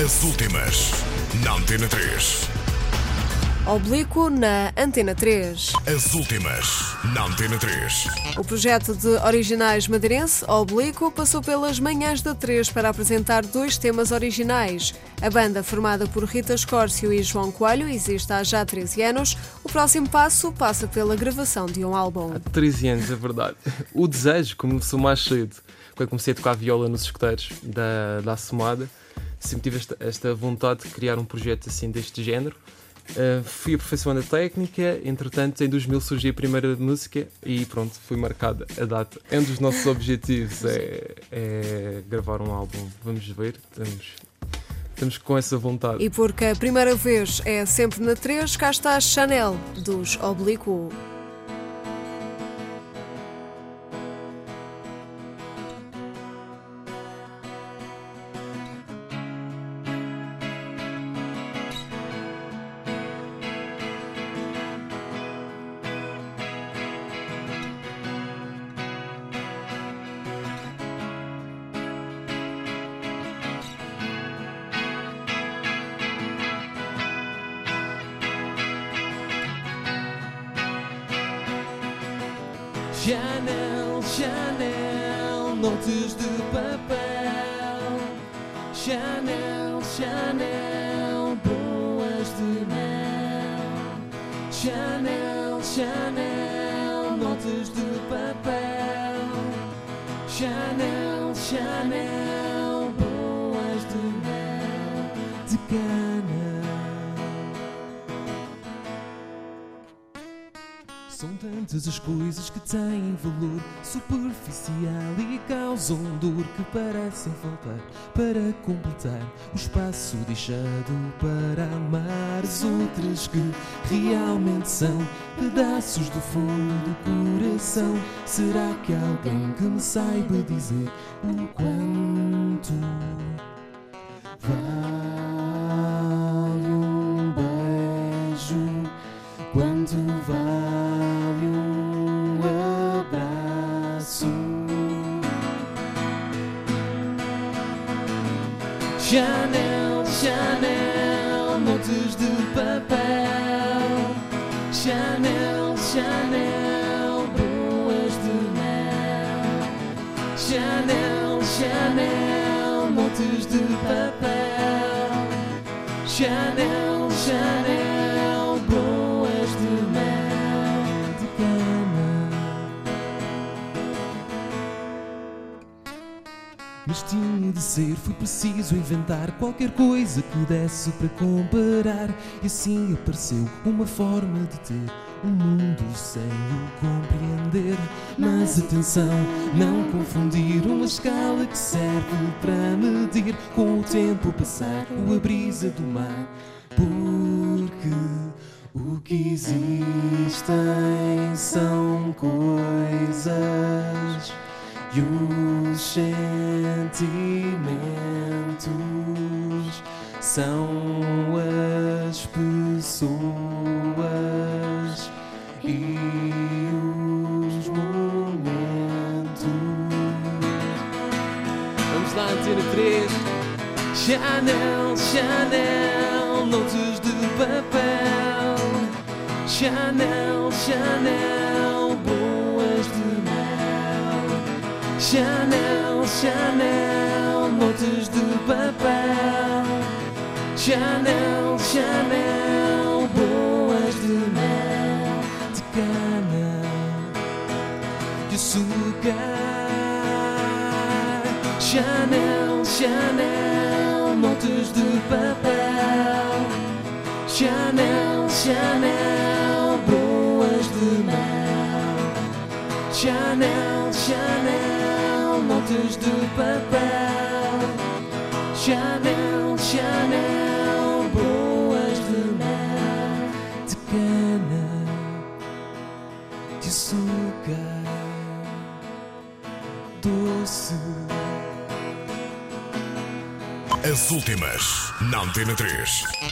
As últimas, na Antena 3. Oblíquo na Antena 3. As últimas, na Antena 3. O projeto de originais madeirense, Oblíquo, passou pelas manhãs da 3 para apresentar dois temas originais. A banda, formada por Rita Escórcio e João Coelho, existe há já 13 anos. O próximo passo passa pela gravação de um álbum. 13 anos, é verdade. O desejo começou mais cedo, quando comecei a tocar viola nos escuteiros da, da Assomada. Sempre tive esta, esta vontade de criar um projeto assim deste género. Uh, fui aperfeiçoando a técnica, entretanto, em 2000 surgiu a primeira música e pronto, fui marcada a data. É um dos nossos objetivos é, é gravar um álbum. Vamos ver, estamos, estamos com essa vontade. E porque a primeira vez é sempre na 3, cá está a Chanel dos Oblíquo. Chanel, Chanel, notas de papel. Chanel, Chanel, boas de mel. Chanel, Chanel, notas de papel. Chanel, Chanel, boas de mel. De cana. São tantas as coisas que têm valor superficial e causam dor que parecem faltar para completar o espaço deixado para amar as outras que realmente são pedaços do fundo do coração. Será que há alguém que me saiba dizer o quanto Chanel, Chanel, notas de papel. Chanel, Chanel, boas de mel. Chanel, Chanel, notas de papel. Chanel, Chanel, Mas tinha de ser, foi preciso inventar qualquer coisa que desse para comparar. E assim apareceu uma forma de ter um mundo sem o compreender. Mas atenção, não confundir uma escala que serve para medir com o tempo passar ou a brisa do mar. Porque o que existem são coisas e os sentimentos são as pessoas e os momentos. Vamos lá, Antena 3. Chanel, Chanel, notas de papel. Chanel, Chanel, Chanel, Chanel, notas de papel. Chanel, Chanel, boas de mel, de cana, de açúcar. Chanel, Chanel, notas de papel. Chanel, Chanel, boas de mel. Chanel, Chanel, notas de papel. Chanel, Chanel, boas de mel, de cana, de açúcar, doce. As últimas, na Antena 3.